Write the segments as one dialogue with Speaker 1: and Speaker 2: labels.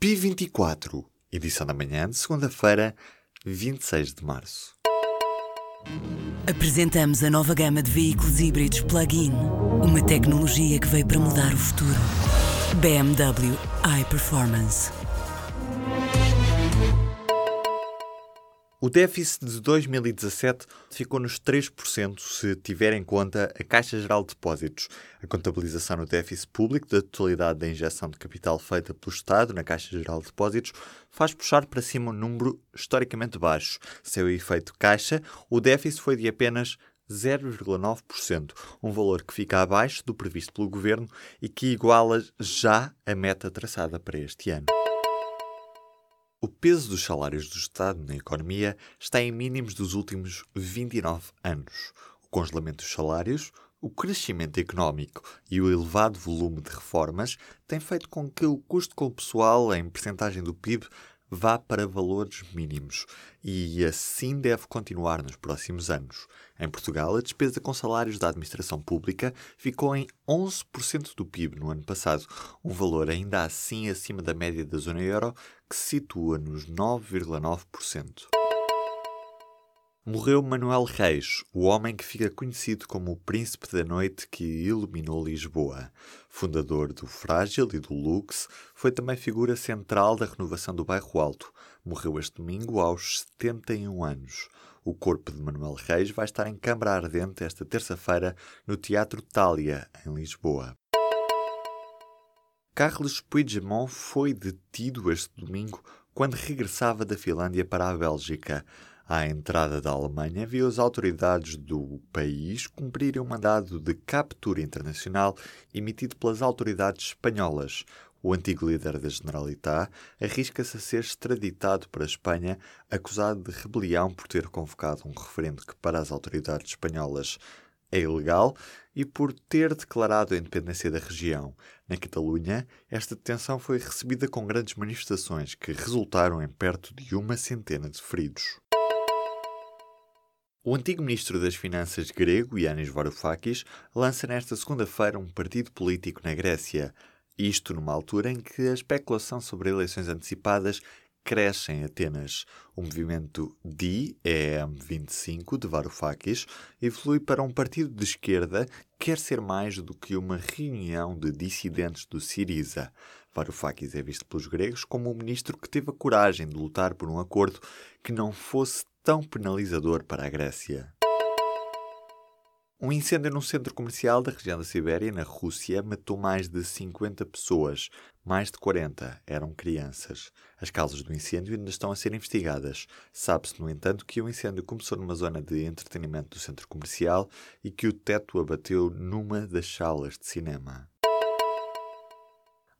Speaker 1: P24, edição da manhã de segunda-feira, 26 de março.
Speaker 2: Apresentamos a nova gama de veículos híbridos plug-in. Uma tecnologia que veio para mudar o futuro. BMW iPerformance.
Speaker 1: O déficit de 2017 ficou nos 3% se tiver em conta a Caixa Geral de Depósitos. A contabilização no déficit público da totalidade da injeção de capital feita pelo Estado na Caixa Geral de Depósitos faz puxar para cima um número historicamente baixo. Seu efeito caixa, o déficit foi de apenas 0,9%, um valor que fica abaixo do previsto pelo Governo e que iguala já a meta traçada para este ano. O peso dos salários do Estado na economia está em mínimos dos últimos 29 anos. O congelamento dos salários, o crescimento económico e o elevado volume de reformas têm feito com que o custo com o pessoal em percentagem do PIB vá para valores mínimos e assim deve continuar nos próximos anos. Em Portugal, a despesa com salários da administração pública ficou em 11% do PIB no ano passado, um valor ainda assim acima da média da zona euro, que se situa nos 9,9%. Morreu Manuel Reis, o homem que fica conhecido como o Príncipe da Noite que iluminou Lisboa. Fundador do Frágil e do Lux, foi também figura central da renovação do Bairro Alto. Morreu este domingo aos 71 anos. O corpo de Manuel Reis vai estar em Câmara Ardente esta terça-feira no Teatro Thalia, em Lisboa. Carlos Puigdemont foi detido este domingo quando regressava da Finlândia para a Bélgica. À entrada da Alemanha, viu as autoridades do país cumprirem um mandado de captura internacional emitido pelas autoridades espanholas. O antigo líder da Generalitat arrisca-se a ser extraditado para a Espanha, acusado de rebelião por ter convocado um referendo que, para as autoridades espanholas, é ilegal e por ter declarado a independência da região. Na Catalunha, esta detenção foi recebida com grandes manifestações que resultaram em perto de uma centena de feridos. O antigo ministro das Finanças grego, Yanis Varoufakis, lança nesta segunda-feira um partido político na Grécia. Isto numa altura em que a especulação sobre eleições antecipadas cresce em Atenas. O movimento DEM25 de Varoufakis evolui para um partido de esquerda que quer ser mais do que uma reunião de dissidentes do Siriza. Varoufakis é visto pelos gregos como um ministro que teve a coragem de lutar por um acordo que não fosse tão penalizador para a Grécia. Um incêndio num centro comercial da região da Sibéria, na Rússia, matou mais de 50 pessoas. Mais de 40 eram crianças. As causas do incêndio ainda estão a ser investigadas. Sabe-se, no entanto, que o incêndio começou numa zona de entretenimento do centro comercial e que o teto abateu numa das salas de cinema.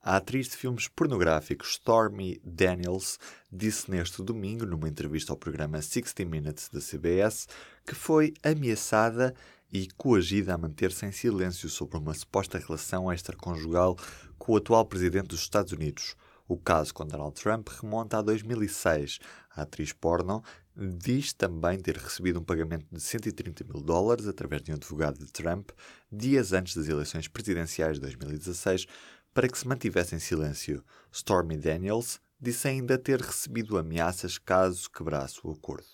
Speaker 1: A atriz de filmes pornográficos Stormy Daniels disse neste domingo, numa entrevista ao programa 60 Minutes da CBS, que foi ameaçada e coagida a manter-se em silêncio sobre uma suposta relação extraconjugal com o atual presidente dos Estados Unidos. O caso com Donald Trump remonta a 2006. A atriz porno diz também ter recebido um pagamento de 130 mil dólares através de um advogado de Trump dias antes das eleições presidenciais de 2016 para que se mantivesse em silêncio. Stormy Daniels disse ainda ter recebido ameaças caso quebrasse o acordo.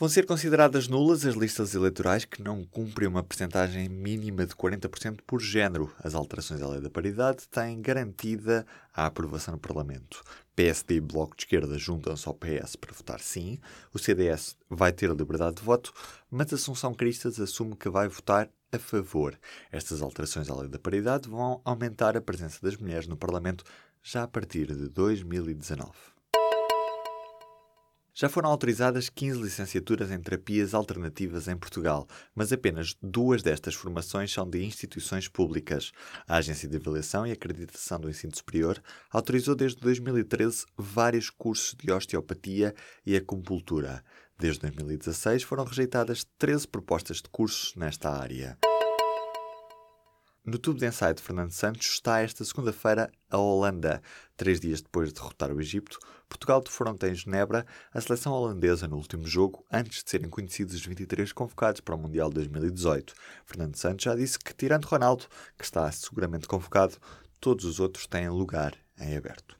Speaker 1: Vão ser consideradas nulas as listas eleitorais que não cumprem uma percentagem mínima de 40% por género. As alterações à lei da paridade têm garantida a aprovação no Parlamento. PSD e Bloco de Esquerda juntam-se ao PS para votar sim. O CDS vai ter a liberdade de voto, mas Assunção Cristas assume que vai votar a favor. Estas alterações à lei da paridade vão aumentar a presença das mulheres no Parlamento já a partir de 2019. Já foram autorizadas 15 licenciaturas em terapias alternativas em Portugal, mas apenas duas destas formações são de instituições públicas. A Agência de Avaliação e Acreditação do Ensino Superior autorizou desde 2013 vários cursos de osteopatia e acupuntura. Desde 2016 foram rejeitadas 13 propostas de cursos nesta área. No tubo de ensaio de Fernando Santos está esta segunda-feira a Holanda. Três dias depois de derrotar o Egito, Portugal defronta em Genebra a seleção holandesa no último jogo, antes de serem conhecidos os 23 convocados para o Mundial de 2018. Fernando Santos já disse que, tirando Ronaldo, que está seguramente convocado, todos os outros têm lugar em aberto.